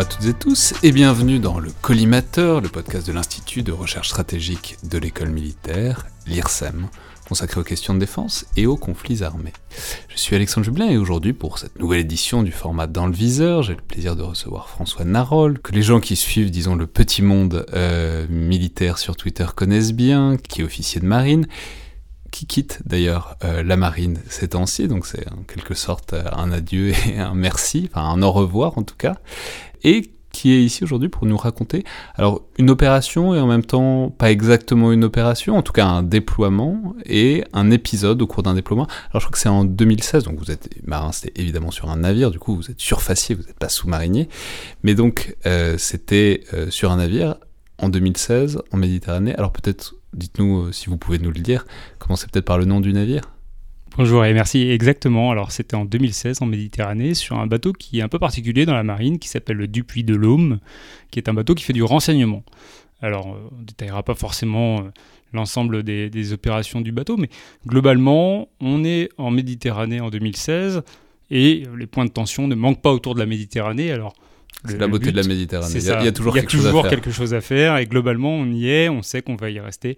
À toutes et tous et bienvenue dans le Collimateur, le podcast de l'Institut de recherche stratégique de l'école militaire, l'IRSEM, consacré aux questions de défense et aux conflits armés. Je suis Alexandre Jublin et aujourd'hui pour cette nouvelle édition du format Dans le viseur, j'ai le plaisir de recevoir François Narol, que les gens qui suivent, disons, le petit monde euh, militaire sur Twitter connaissent bien, qui est officier de marine, qui quitte d'ailleurs euh, la marine ces temps-ci, donc c'est en quelque sorte euh, un adieu et un merci, enfin un au revoir en tout cas, et qui est ici aujourd'hui pour nous raconter alors une opération et en même temps pas exactement une opération, en tout cas un déploiement et un épisode au cours d'un déploiement. Alors je crois que c'est en 2016, donc vous êtes marin, c'était évidemment sur un navire, du coup vous êtes surfacier, vous n'êtes pas sous-marinier, mais donc euh, c'était sur un navire en 2016 en Méditerranée. Alors peut-être dites-nous euh, si vous pouvez nous le dire. Commencez peut-être par le nom du navire? Bonjour et merci. Exactement. Alors c'était en 2016 en Méditerranée sur un bateau qui est un peu particulier dans la marine qui s'appelle le Dupuis de l'Aume, qui est un bateau qui fait du renseignement. Alors euh, on ne détaillera pas forcément euh, l'ensemble des, opérations du bateau, mais globalement on est en Méditerranée en 2016 et les points de tension ne manquent pas autour de la Méditerranée. Alors c'est la beauté de la Méditerranée. Il y, a, toujours, quelque, chose à faire. quelque chose à faire. Et globalement, on y est. On sait qu'on va y rester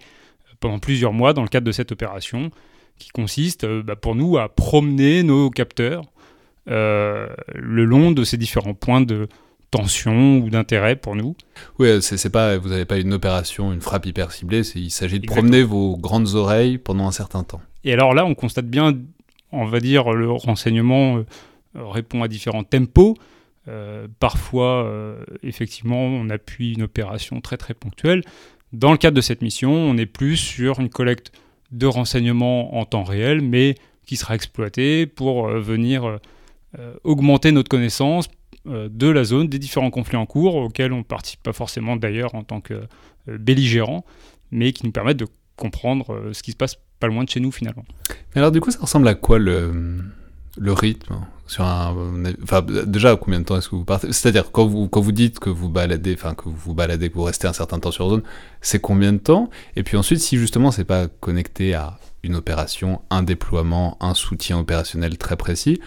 pendant plusieurs mois dans le cadre de cette opération qui consiste euh, bah, pour nous à promener nos capteurs euh, le long de ces différents points de tension ou d'intérêt pour nous. Oui, c'est pas, vous n'avez pas une opération, une frappe hyper ciblée, il s'agit de promener vos grandes oreilles pendant un certain temps. Et alors là, on constate bien, on va dire, le renseignement euh, répond à différents tempos. Euh, parfois, euh, effectivement, on appuie une opération très très ponctuelle. Dans le cadre de cette mission, on est plus sur une collecte de renseignements en temps réel, mais qui sera exploitée pour euh, venir augmenter notre connaissance de la zone, des différents conflits en cours, auxquels on ne participe pas forcément d'ailleurs en tant que belligérant, mais qui nous permettent de comprendre ce qui se passe pas loin de chez nous finalement. alors du coup, ça ressemble à quoi le, le rythme sur un, enfin, déjà, combien de temps est-ce que vous partez? C'est-à-dire, quand vous, quand vous dites que vous baladez, enfin, que vous vous baladez, que vous restez un certain temps sur zone, c'est combien de temps? Et puis ensuite, si justement c'est pas connecté à une opération, un déploiement, un soutien opérationnel très précis,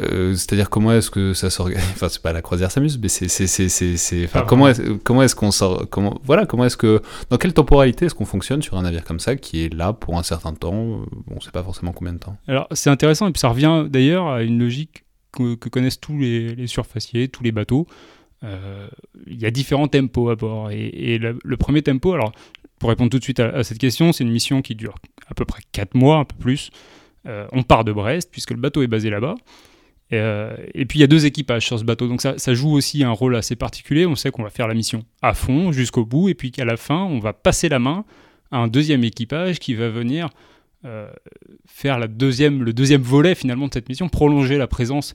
euh, c'est-à-dire comment est-ce que ça s'organise Enfin, c'est pas la croisière s'amuse, mais c'est, c'est, c'est, c'est, enfin, comment est, comment est-ce qu'on sort Comment, voilà, comment est-ce que, dans quelle temporalité est-ce qu'on fonctionne sur un navire comme ça qui est là pour un certain temps euh, On sait pas forcément combien de temps. Alors, c'est intéressant et puis ça revient d'ailleurs à une logique que, connaissent tous les, surfaciers, tous les bateaux. Euh, il y a différents tempos à bord et, le, premier tempo, alors pour répondre tout de suite à, cette question, c'est une mission qui dure à peu près 4 mois, un peu plus. on part de Brest puisque le bateau est basé là-bas. Euh, et, puis il y a deux équipages sur ce bateau, donc ça, joue aussi un rôle assez particulier. On sait qu'on va faire la mission à fond, jusqu'au bout, et puis qu'à la fin, on va passer la main à un deuxième équipage qui va venir euh, faire le deuxième volet finalement de cette mission, prolonger la présence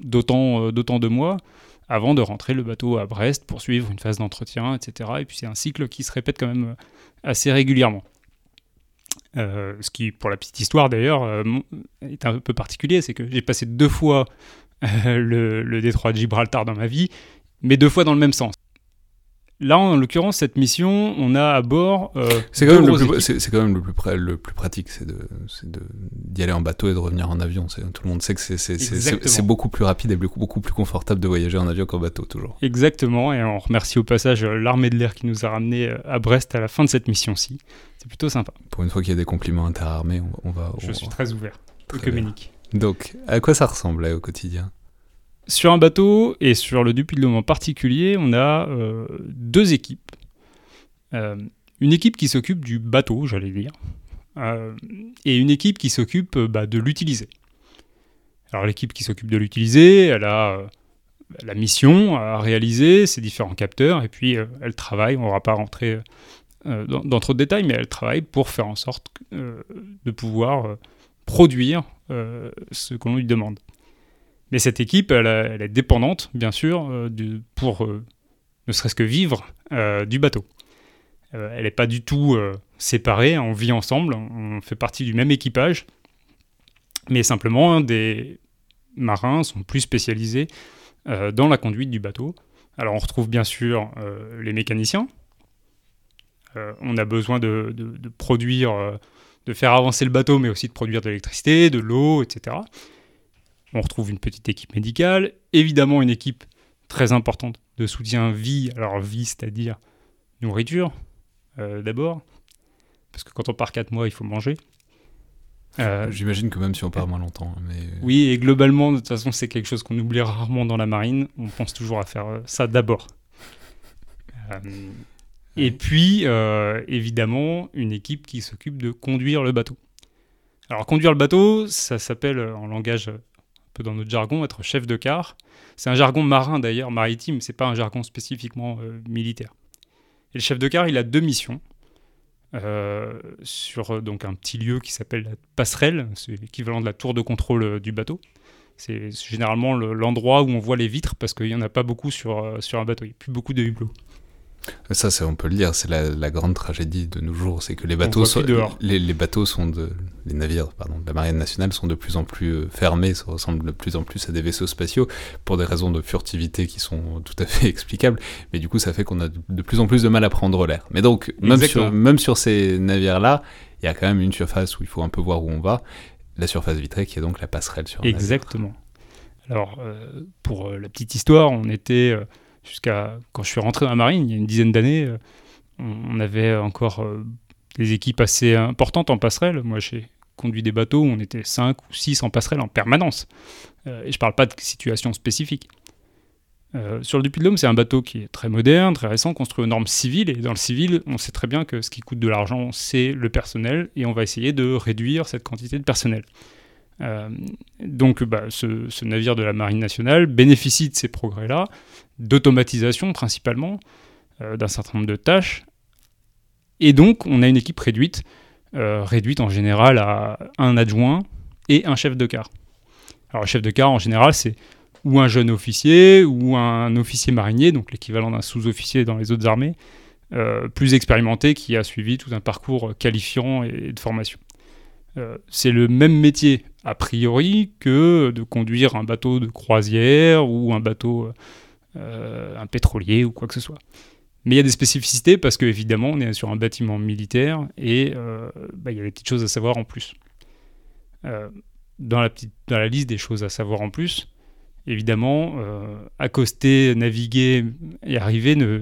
d'autant euh, de mois avant de rentrer le bateau à Brest pour suivre une phase d'entretien, etc. Et puis c'est un cycle qui se répète quand même assez régulièrement. Euh, ce qui, pour la petite histoire d'ailleurs, euh, est un peu particulier, c'est que j'ai passé deux fois euh, le, le, détroit de Gibraltar dans ma vie, mais deux fois dans le même sens. Là, en l'occurrence, cette mission, on a à bord. Euh, c'est quand, même le plus, c'est, quand même le plus, le plus pratique, c'est d'y aller en bateau et de revenir en avion. tout le monde sait que c'est, c'est, beaucoup plus rapide et beaucoup, beaucoup plus confortable de voyager en avion qu'en bateau, toujours. Exactement, et on remercie au passage l'armée de l'air qui nous a ramenés à Brest à la fin de cette mission-ci. C'est plutôt sympa. Pour une fois qu'il y a des compliments interarmés, on, va. Je suis très ouvert, très communique. Donc, à quoi ça ressemble au quotidien? Sur un bateau et sur le Dupuis de en particulier, on a euh, deux équipes. Euh, une équipe qui s'occupe du bateau, j'allais dire, euh, et une équipe qui s'occupe bah, de l'utiliser. Alors l'équipe qui s'occupe de l'utiliser, elle a la mission à réaliser, ses différents capteurs, et puis elle travaille, on ne va pas rentrer dans, trop de détails, mais elle travaille pour faire en sorte de pouvoir produire ce qu'on lui demande. Mais cette équipe, elle, est dépendante, bien sûr, euh, pour euh, ne serait-ce que vivre euh, du bateau. elle n'est pas du tout séparée, on vit ensemble, on fait partie du même équipage, mais simplement des marins sont plus spécialisés dans la conduite du bateau. Alors on retrouve bien sûr les mécaniciens. on a besoin de, produire, de faire avancer le bateau, mais aussi de produire de l'électricité, de l'eau, etc. On retrouve une petite équipe médicale, évidemment une équipe très importante de soutien vie. Alors vie, c'est-à-dire nourriture, euh, d'abord. Parce que quand on part 4 mois, il faut manger. Euh, J'imagine que même si on part moins longtemps. Mais... Oui, et globalement, de toute façon, c'est quelque chose qu'on oublie rarement dans la marine. On pense toujours à faire ça d'abord. et puis, évidemment, une équipe qui s'occupe de conduire le bateau. Alors, conduire le bateau, ça s'appelle en langage peu dans notre jargon être chef de car. C'est un jargon marin d'ailleurs, maritime, c'est pas un jargon spécifiquement militaire. Et le chef de car, il a deux missions. Euh, sur euh, donc un petit lieu qui s'appelle la passerelle, c'est l'équivalent de la tour de contrôle euh, du bateau. C'est généralement l'endroit où on voit les vitres parce qu'il n'y en a pas beaucoup sur, sur un bateau, il n'y a plus beaucoup de hublots. Ça, on peut le dire, c'est la, grande tragédie de nos jours, c'est que les bateaux, sont, les, les, bateaux sont de, les navires, pardon, de la marine nationale sont de plus en plus euh, fermés, ça ressemble de plus en plus à des vaisseaux spatiaux pour des raisons de furtivité qui sont tout à fait explicables. Mais du coup, ça fait qu'on a de plus en plus de mal à prendre l'air. Mais donc, même sur, même sur ces navires-là, il y a quand même une surface où il faut un peu voir où on va. La surface vitrée qui est donc la passerelle sur. Exactement. Alors, euh, pour euh, la petite histoire, on était jusqu'à quand je suis rentré dans la marine, il y a une dizaine d'années, euh, on avait encore des équipes assez importantes en passerelle. Moi, j'ai conduit des bateaux où on était 5 ou 6 en passerelle en permanence. Euh, et je ne parle pas de situation spécifique. sur le Dupuy de l'Homme, c'est un bateau qui est très moderne, très récent, construit aux normes civiles. Et dans le civil, on sait très bien que ce qui coûte de l'argent, c'est le personnel. Et on va essayer de réduire cette quantité de personnel. donc bah, ce, navire de la Marine nationale bénéficie de ces progrès-là d'automatisation principalement, euh, d'un certain nombre de tâches. Et donc, on a une équipe réduite, euh, réduite en général à un adjoint et un chef de car. Alors, chef de car, en général, c'est ou un jeune officier ou un officier marinier, donc l'équivalent d'un sous-officier dans les autres armées, euh, plus expérimenté qui a suivi tout un parcours qualifiant et de formation. c'est le même métier a priori que de conduire un bateau de croisière ou un bateau euh, un pétrolier ou quoi que ce soit. Mais il y a des spécificités parce qu'évidemment, on est sur un bâtiment militaire et euh, bah, il y a des petites choses à savoir en plus. Euh, dans, la liste des choses à savoir en plus, évidemment, accoster, naviguer et arriver, ne,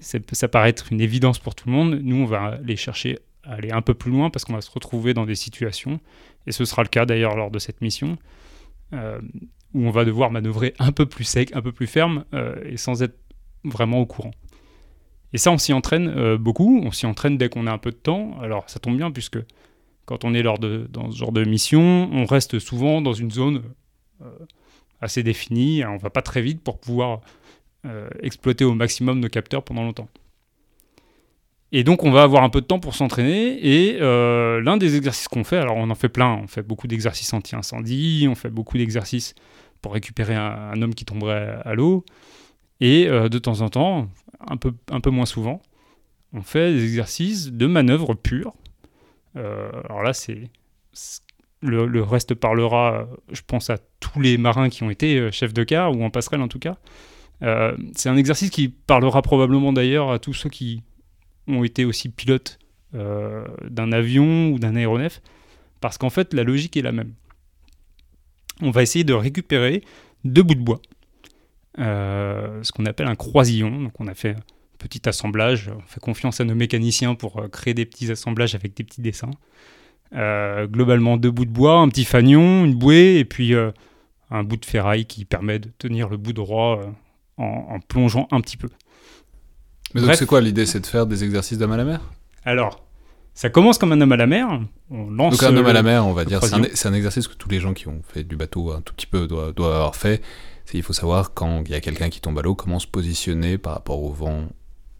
ça, paraît être une évidence pour tout le monde. Nous, on va aller chercher à aller un peu plus loin parce qu'on va se retrouver dans des situations, et ce sera le cas d'ailleurs lors de cette mission, où on va devoir manœuvrer un peu plus sec, un peu plus ferme, euh, et sans être vraiment au courant. Et ça, on s'y entraîne euh, beaucoup, on s'y entraîne dès qu'on a un peu de temps. Alors ça tombe bien, puisque quand on est lors de, dans ce genre de mission, on reste souvent dans une zone euh, assez définie, on va pas très vite pour pouvoir exploiter au maximum nos capteurs pendant longtemps. Et donc on va avoir un peu de temps pour s'entraîner. Et l'un des exercices qu'on fait, alors on en fait plein, on fait beaucoup d'exercices anti-incendie, on fait beaucoup d'exercices pour récupérer un, homme qui tomberait à l'eau. Et euh, de temps en temps, un peu, un peu moins souvent, on fait des exercices de manœuvre pure. Euh, alors là, c'est le, reste parlera, je pense à tous les marins qui ont été euh, chefs de car ou en passerelle en tout cas. c'est un exercice qui parlera probablement d'ailleurs à tous ceux qui ont été aussi pilotes d'un avion ou d'un aéronef, parce qu'en fait la logique est la même on va essayer de récupérer deux bouts de bois, euh, ce qu'on appelle un croisillon. Donc on a fait un petit assemblage, on fait confiance à nos mécaniciens pour euh, créer des petits assemblages avec des petits dessins. Euh, globalement deux bouts de bois, un petit fanion, une bouée et puis un bout de ferraille qui permet de tenir le bout droit en, plongeant un petit peu. Mais donc c'est quoi l'idée C'est de faire des exercices d'homme à la mer? Alors, ça commence comme un homme à la mer. On lance Donc un homme à la mer, on va dire, c'est un, exercice que tous les gens qui ont fait du bateau un tout petit peu doivent, avoir fait. Il faut savoir quand il y a quelqu'un qui tombe à l'eau, comment se positionner par rapport au vent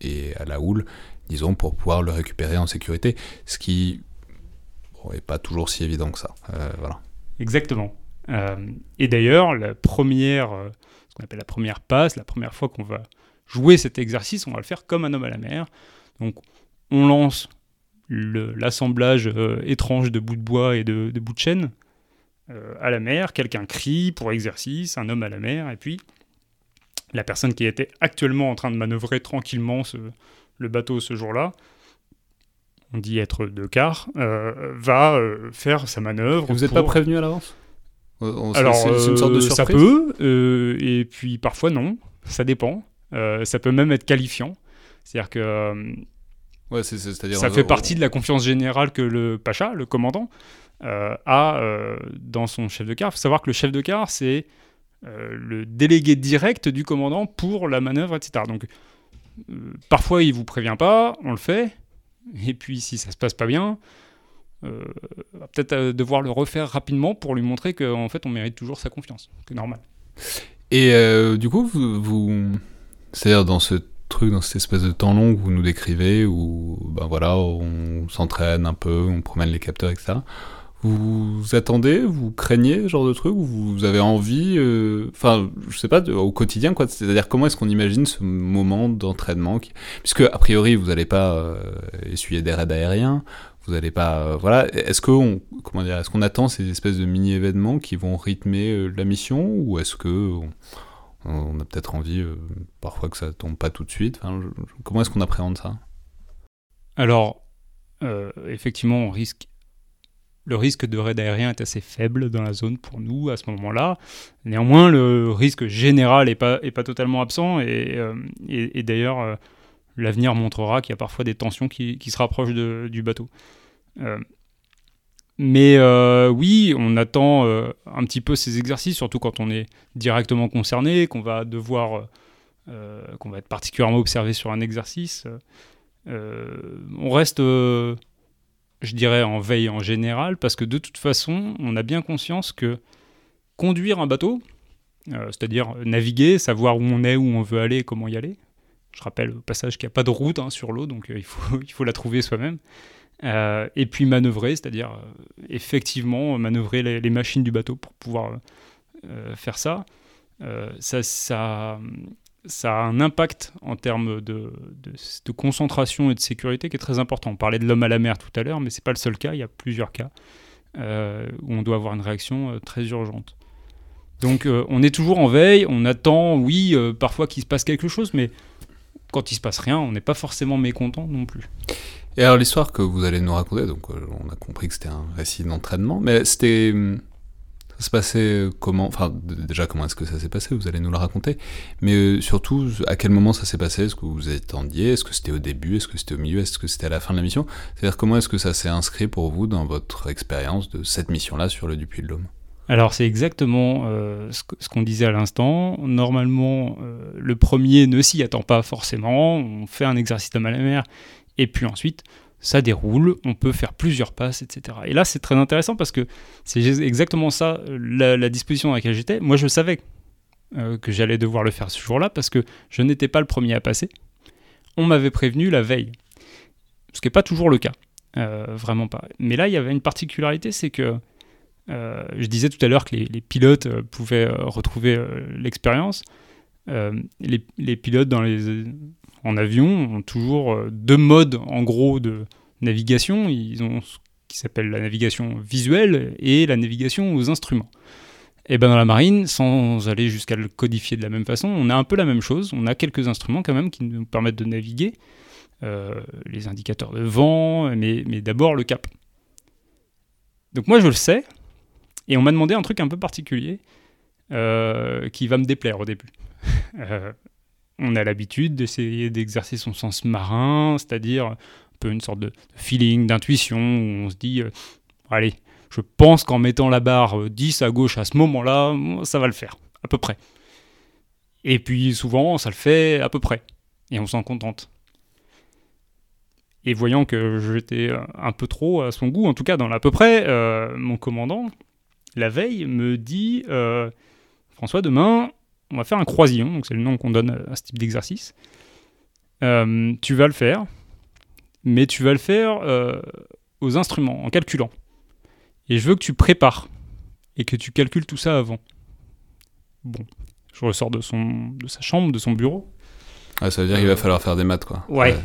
et à la houle, disons, pour pouvoir le récupérer en sécurité. Ce qui n'est pas toujours si évident que ça. Euh, voilà. Exactement. Euh, et d'ailleurs, la première, euh, ce qu'on appelle la première passe, la première fois qu'on va jouer cet exercice, on va le faire comme un homme à la mer. Donc, on lance l'assemblage étrange de bouts de bois et de, bouts de chêne euh, à la mer. Quelqu'un crie pour exercice, un homme à la mer, et puis la personne qui était actuellement en train de manœuvrer tranquillement le bateau ce jour-là, on dit être de quart, euh, va faire sa manœuvre. Vous n'êtes pas prévenu à l'avance? Alors, c'est une sorte de surprise. ça peut, et puis parfois non. ça dépend. ça peut même être qualifiant. C'est-à-dire que ouais, c'est-à-dire ça fait partie de la confiance générale que le pacha, le commandant, a dans son chef de car. Il faut savoir que le chef de car, c'est le délégué direct du commandant pour la manœuvre, etc. Donc parfois il vous prévient pas, on le fait, et puis si ça se passe pas bien, euh, peut-être euh, devoir le refaire rapidement pour lui montrer qu'en fait on mérite toujours sa confiance, c'est normal. Et euh, du coup, vous, c'est-à-dire dans ce truc, dans cette espèce de temps long que vous nous décrivez, où ben voilà, on s'entraîne un peu, on promène les capteurs, etc. Vous attendez, vous craignez ce genre de truc, ou vous avez envie, enfin, je sais pas, au quotidien, quoi. C'est-à-dire comment est-ce qu'on imagine ce moment d'entraînement, puisque a priori vous n'allez pas essuyer des raids aériens, vous n'allez pas euh, voilà est-ce qu'on comment dire est-ce qu'on attend ces espèces de mini événements qui vont rythmer euh, la mission ou est-ce que on, a peut-être envie euh, parfois que ça tombe pas tout de suite comment est-ce qu'on appréhende ça? Alors effectivement on risque le risque de raid aérien est assez faible dans la zone pour nous à ce moment-là. Néanmoins, le risque général n'est pas, totalement absent et, et d'ailleurs, l'avenir montrera qu'il y a parfois des tensions qui, se rapprochent du bateau. Euh, mais euh, oui, on attend euh, un petit peu ces exercices, surtout quand on est directement concerné, qu'on va devoir, qu'on va être particulièrement observé sur un exercice. on reste, je dirais, en veille en général, parce que de toute façon, on a bien conscience que conduire un bateau, c'est-à-dire naviguer, savoir où on est, où on veut aller, comment y aller, je rappelle au passage qu'il n'y a pas de route hein, sur l'eau, donc euh, il, faut, il faut la trouver soi-même. Euh, et puis manœuvrer, c'est-à-dire euh, effectivement manœuvrer les, machines du bateau pour pouvoir faire ça, ça, ça, a un impact en termes de, de, concentration et de sécurité qui est très important. On parlait de l'homme à la mer tout à l'heure, mais ce n'est pas le seul cas, il y a plusieurs cas où on doit avoir une réaction très urgente. Donc on est toujours en veille, on attend, oui, parfois qu'il se passe quelque chose, mais quand il se passe rien, on n'est pas forcément mécontent non plus. Et alors l'histoire que vous allez nous raconter, donc euh, on a compris que c'était un récit d'entraînement, mais c'était hum, ça se passait comment Enfin déjà comment est-ce que ça s'est passé Vous allez nous le raconter, mais euh, surtout à quel moment ça s'est passé? Est-ce que vous attendiez? Est-ce que c'était au début? Est-ce que c'était au milieu? Est-ce que c'était à la fin de la mission C'est-à-dire comment est-ce que ça s'est inscrit pour vous dans votre expérience de cette mission-là sur le Dupuis de l'Homme alors c'est exactement euh, ce qu'on disait à l'instant. Normalement, euh, le premier ne s'y attend pas forcément. On fait un exercice de à mer et puis ensuite ça déroule. On peut faire plusieurs passes, etc. Et là c'est très intéressant parce que c'est exactement ça la, disposition dans laquelle j'étais. Moi je savais euh, que j'allais devoir le faire ce jour-là parce que je n'étais pas le premier à passer. On m'avait prévenu la veille, ce qui n'est pas toujours le cas, vraiment pas. Mais là il y avait une particularité, c'est que euh, je disais tout à l'heure que les, pilotes euh, pouvaient euh, retrouver l'expérience. Les, pilotes dans les, en avion ont toujours deux modes en gros de navigation. Ils ont ce qui s'appelle la navigation visuelle et la navigation aux instruments. Et ben dans la marine, sans aller jusqu'à le codifier de la même façon, on a un peu la même chose. On a quelques instruments quand même qui nous permettent de naviguer, les indicateurs de vent, mais, d'abord le cap. Donc moi je le sais, et on m'a demandé un truc un peu particulier euh, qui va me déplaire au début. Euh, on a l'habitude d'essayer d'exercer son sens marin, c'est-à-dire un peu une sorte de feeling, d'intuition, où on se dit, euh, allez, je pense qu'en mettant la barre 10 à gauche à ce moment-là, ça va le faire, à peu près. Et puis souvent, ça le fait à peu près, et on s'en contente. Et voyant que j'étais un peu trop à son goût, en tout cas dans l'à peu près, mon commandant, la veille, me dit euh, François, demain, on va faire un croisillon, donc c'est le nom qu'on donne à ce type d'exercice. Euh, tu vas le faire, mais tu vas le faire euh, aux instruments, en calculant. Et je veux que tu prépares et que tu calcules tout ça avant. Bon, je ressors de, son, de sa chambre, de son bureau. Ah, ça veut dire qu'il va falloir faire des maths, quoi. Ouais.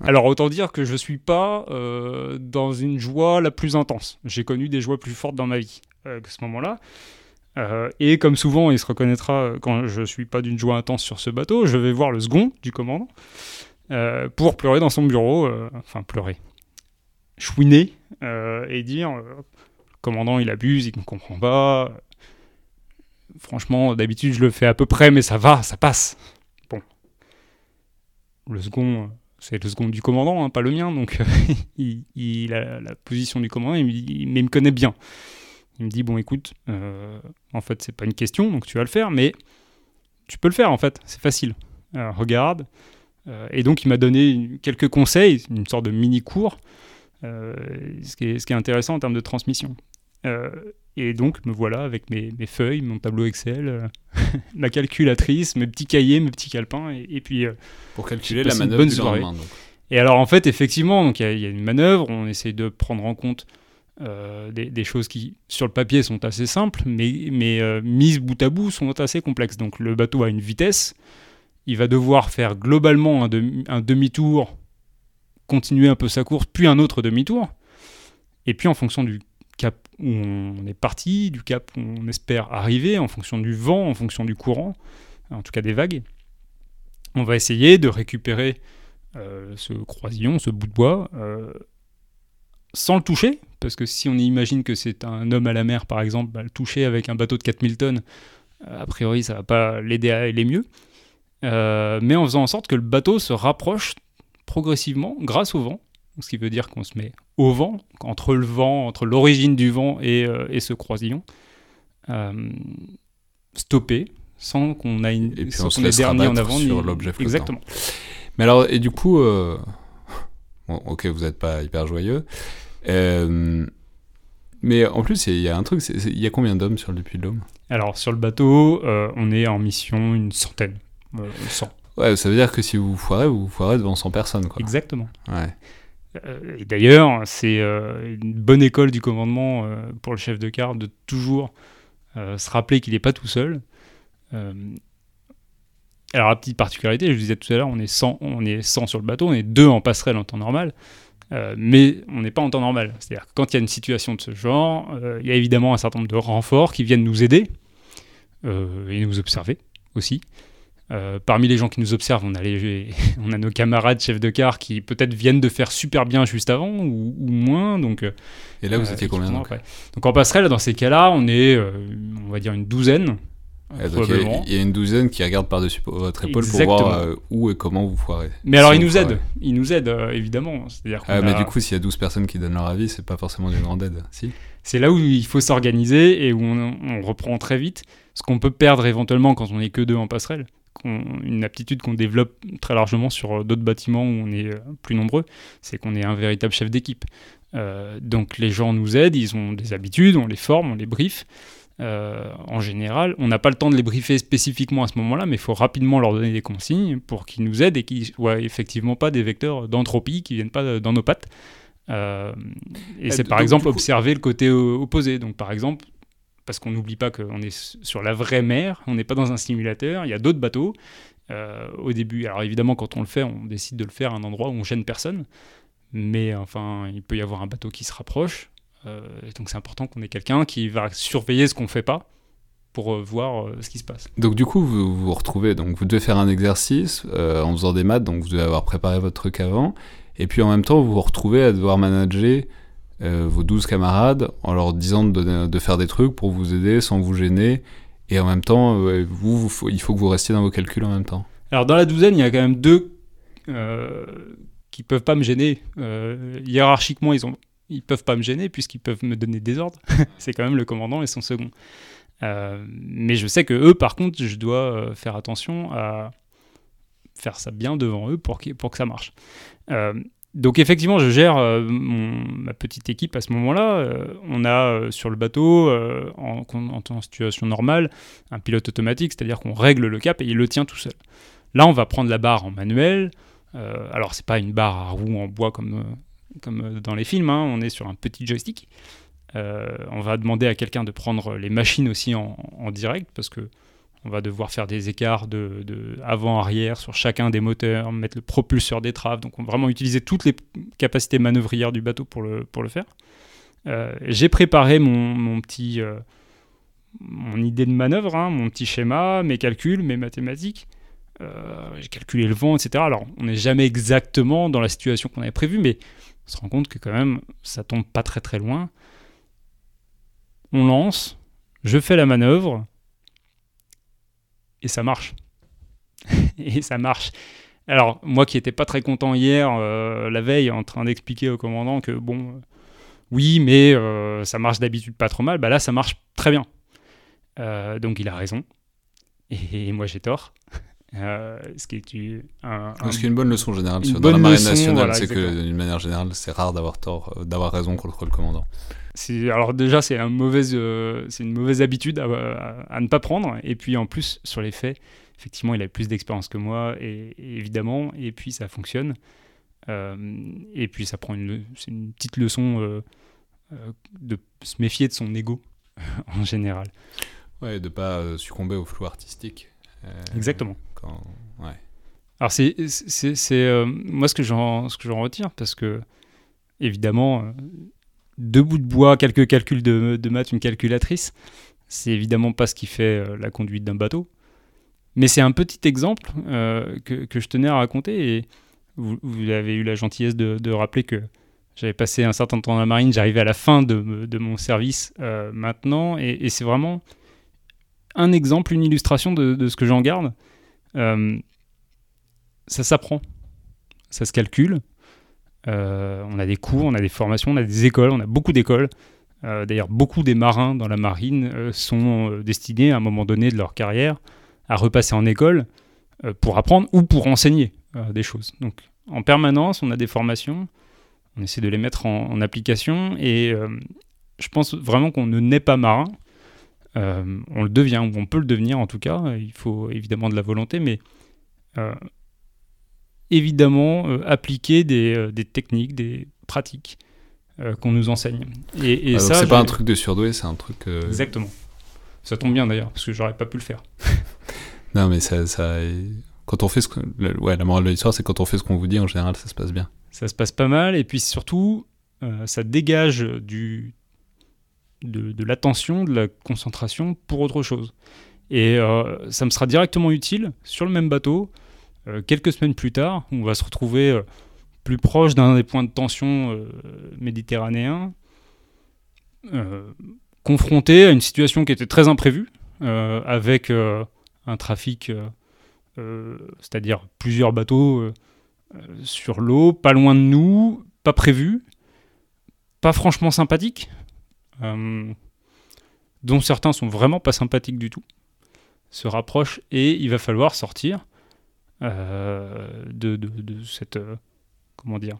Alors autant dire que je suis pas dans une joie la plus intense. J'ai connu des joies plus fortes dans ma vie. Euh, à ce moment-là. Euh, et comme souvent, il se reconnaîtra euh, quand je suis pas d'une joie intense sur ce bateau, je vais voir le second du commandant pour pleurer dans son bureau, enfin pleurer, chouiner et dire le commandant il abuse, il ne comprend pas. Franchement, d'habitude je le fais à peu près, mais ça va, ça passe. le second, c'est le second du commandant, hein, pas le mien, donc il, a la position du commandant, mais il me connaît bien. Il me dit bon écoute, euh, en fait c'est pas une question, donc tu vas le faire, mais tu peux le faire en fait, c'est facile. regarde. Euh, et donc il m'a donné quelques conseils, une sorte de mini cours, euh, ce, qui est, ce, qui est, intéressant en termes de transmission. et donc me voilà avec mes, mes feuilles, mon tableau Excel, ma calculatrice, mes petits cahiers, mes petits calepins, et, puis pour calculer la manœuvre du lendemain. Et alors en fait effectivement, il y, y, a une manœuvre, on essaie de prendre en compte euh, des, choses qui, sur le papier, sont assez simples, mais, mais euh, mises bout à bout, sont assez complexes. Donc le bateau a une vitesse, il va devoir faire globalement un, demi-tour, continuer un peu sa course, puis un autre demi-tour. Et puis en fonction du cap où on est parti, du cap où on espère arriver, en fonction du vent, en fonction du courant, en tout cas des vagues, on va essayer de récupérer euh, ce croisillon, ce bout de bois, sans le toucher, parce que si on imagine que c'est un homme à la mer, par exemple, bah, le toucher avec un bateau de 4000 tonnes, euh, a priori, ça va pas l'aider à aller mieux. Euh, mais en faisant en sorte que le bateau se rapproche progressivement grâce au vent, ce qui veut dire qu'on se met au vent, entre le vent, entre l'origine du vent et, euh, ce croisillon, stoppé, sans qu'on ait une, et puis on se laisse en avant sur l'objet flottant. Exactement. Mais alors, et du coup, bon, ok, vous n'êtes pas hyper joyeux. Euh, mais en plus, il y, a un truc, il y a combien d'hommes sur le Depuis de l'Homme Alors, sur le bateau, euh, on est en mission une centaine. 100. Euh, ouais, ça veut dire que si vous foirez, vous foirez devant 100 personnes. Quoi. Exactement. Ouais. et d'ailleurs, c'est une bonne école du commandement pour le chef de quart de toujours se rappeler qu'il n'est pas tout seul. alors, la petite particularité, je vous disais tout à l'heure, on, est 100, on est 100 sur le bateau, on est deux en passerelle en temps normal. Euh, mais on n'est pas en temps normal. C'est-à-dire que quand il y a une situation de ce genre, euh, il y a évidemment un certain nombre de renforts qui viennent nous aider euh, et nous observer aussi. parmi les gens qui nous observent, on a, on a nos camarades chefs de car qui peut-être viennent de faire super bien juste avant ou, moins. Donc, et là, vous étiez combien donc, donc en passerelle, dans ces cas-là, on est, on va dire, une douzaine il y, a une douzaine qui regardent par-dessus votre épaule pour voir euh, où et comment vous foirez. Mais alors, ils nous aident. Ils nous aident, euh, évidemment. C'est-à-dire ah, Mais du coup, s'il y a 12 personnes qui donnent leur avis, c'est pas forcément d'une grande aide. Si? C'est là où il faut s'organiser et où on, reprend très vite. Ce qu'on peut perdre éventuellement quand on est que deux en passerelle. Une aptitude qu'on développe très largement sur euh, d'autres bâtiments où on est plus nombreux, c'est qu'on est un véritable chef d'équipe. donc les gens nous aident, ils ont des habitudes, on les forme, on les briefe. Euh, en général, on n'a pas le temps de les briefer spécifiquement à ce moment-là, mais il faut rapidement leur donner des consignes pour qu'ils nous aident et qu'ils soient effectivement pas des vecteurs d'entropie qui viennent pas dans nos pattes. Euh, et c'est par exemple observer le côté opposé. Donc par exemple, parce qu'on n'oublie pas qu'on est sur la vraie mer, on n'est pas dans un simulateur, il y a d'autres bateaux. Euh, au début, alors évidemment, quand on le fait, on décide de le faire à un endroit où on gêne personne. Mais enfin, il peut y avoir un bateau qui se rapproche. Euh, donc c'est important qu'on ait quelqu'un qui va surveiller ce qu'on ne fait pas pour euh, voir euh, ce qui se passe. Donc du coup, vous vous retrouvez, donc vous devez faire un exercice en faisant des maths, donc vous devez avoir préparé votre truc avant, et puis en même temps, vous vous retrouvez à devoir manager vos 12 camarades en leur disant de, de, faire des trucs pour vous aider sans vous gêner, et en même temps, vous, il faut que vous restiez dans vos calculs en même temps. Alors dans la douzaine, il y a quand même deux qui peuvent pas me gêner. hiérarchiquement, ils ont ils peuvent pas me gêner puisqu'ils peuvent me donner des ordres. c'est quand même le commandant et son second. Euh, mais je sais que eux, par contre, je dois euh, faire attention à faire ça bien devant eux pour, pour que ça marche. Euh, donc effectivement, je gère ma petite équipe à ce moment-là. on a sur le bateau, en, en, situation normale, un pilote automatique, c'est-à-dire qu'on règle le cap et il le tient tout seul. Là, on va prendre la barre en manuel. alors, c'est pas une barre à roue en bois comme comme euh, dans les films, hein, on est sur un petit joystick. Euh, on va demander à quelqu'un de prendre les machines aussi en, direct parce que on va devoir faire des écarts de, avant-arrière sur chacun des moteurs, mettre le propulseur des traves. Donc, on va vraiment utiliser toutes les capacités manœuvrières du bateau pour le, pour le faire. Euh, j'ai préparé mon, petit, mon idée de manœuvre, hein, mon petit schéma, mes calculs, mes mathématiques. j'ai calculé le vent, etc. Alors, on n'est jamais exactement dans la situation qu'on avait prévue, mais on se rend compte que quand même, ça tombe pas très très loin. On lance, je fais la manœuvre, et ça marche. et ça marche. Alors, moi qui n'étais pas très content hier, la veille, en train d'expliquer au commandant que, bon, oui, mais ça marche d'habitude pas trop mal, bah là, ça marche très bien. donc, il a raison. Et moi, j'ai tort. Euh, ce qui est un, une bonne leçon générale dans la marine nationale, c'est que d'une manière générale, c'est rare d'avoir tort, euh, d'avoir raison contre le commandant. Alors déjà, c'est un euh, c'est une mauvaise habitude à, ne pas prendre. Et puis en plus, sur les faits, effectivement, il a plus d'expérience que moi, et, évidemment, et puis ça fonctionne. et puis ça prend une, une petite leçon de se méfier de son ego en général. Ouais, de pas succomber au flou artistique. Exactement. Alors c'est euh, moi ce que j'en ce que j'en retire parce que évidemment euh, deux bouts de bois, quelques calculs de, de maths, une calculatrice, c'est évidemment pas ce qui fait euh, la conduite d'un bateau. Mais c'est un petit exemple que, que, je tenais à raconter et vous, vous avez eu la gentillesse de, de rappeler que j'avais passé un certain temps dans la marine, j'arrivais à la fin de, de mon service maintenant et, et c'est vraiment un exemple, une illustration de, de ce que j'en garde. Euh, ça s'apprend, ça se calcule. Euh, on a des cours, on a des formations, on a des écoles, on a beaucoup d'écoles. Euh, d'ailleurs, beaucoup des marins dans la marine sont destinés à un moment donné de leur carrière à repasser en école pour apprendre ou pour enseigner des choses. Donc, en permanence, on a des formations, on essaie de les mettre en, en application et je pense vraiment qu'on ne naît pas marin, euh, on le devient, ou on peut le devenir en tout cas. Il faut évidemment de la volonté, mais euh, évidemment euh, appliquer des, techniques, des pratiques qu'on nous enseigne. Et, ça, c'est pas un truc de surdoué, c'est un truc. Exactement. Ça tombe bien d'ailleurs, parce que j'aurais pas pu le faire. non, mais ça, ça, quand on fait ce que, ouais, la morale de l'histoire, c'est quand on fait ce qu'on vous dit, en général, ça se passe bien. Ça se passe pas mal, et puis surtout, ça dégage du de, l'attention, de la concentration pour autre chose. Et euh, ça me sera directement utile sur le même bateau, euh, quelques semaines plus tard, on va se retrouver euh, plus proche d'un des points de tension méditerranéens, confronté à une situation qui était très imprévue, avec un trafic, c'est-à-dire plusieurs bateaux sur l'eau, pas loin de nous, pas prévu, pas franchement sympathique, dont certains sont vraiment pas sympathiques du tout, se rapprochent et il va falloir sortir euh, de, cette euh, comment dire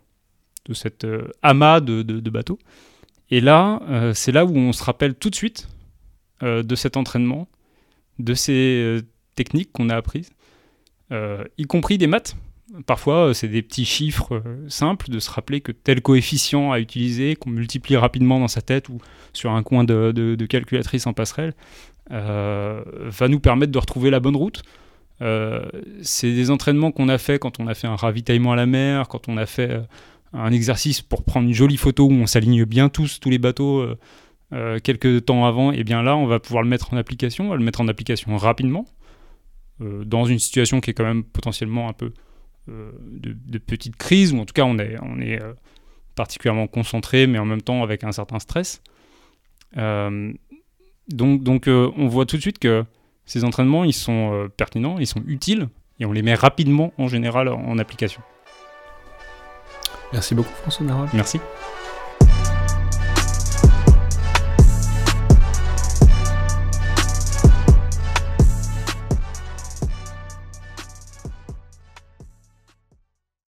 de cette amas de, bateaux. Et là, c'est là où on se rappelle tout de suite de cet entraînement, de ces techniques qu'on a apprises, y compris des maths, Parfois, euh, c'est des petits chiffres euh, simples de se rappeler que tel coefficient à utiliser, qu'on multiplie rapidement dans sa tête ou sur un coin de, calculatrice en passerelle, euh, va nous permettre de retrouver la bonne route. c'est des entraînements qu'on a fait quand on a fait un ravitaillement à la mer, quand on a fait un exercice pour prendre une jolie photo où on s'aligne bien tous, tous les bateaux, quelques temps avant. Et bien là, on va pouvoir le mettre en application, on va le mettre en application rapidement, dans une situation qui est quand même potentiellement un peu euh, de, petites crises, ou en tout cas on est, on est euh, particulièrement concentré, mais en même temps avec un certain stress. Euh, donc donc on voit tout de suite que ces entraînements, ils sont pertinents, ils sont utiles, et on les met rapidement en général en application. Merci beaucoup François Narol. Merci.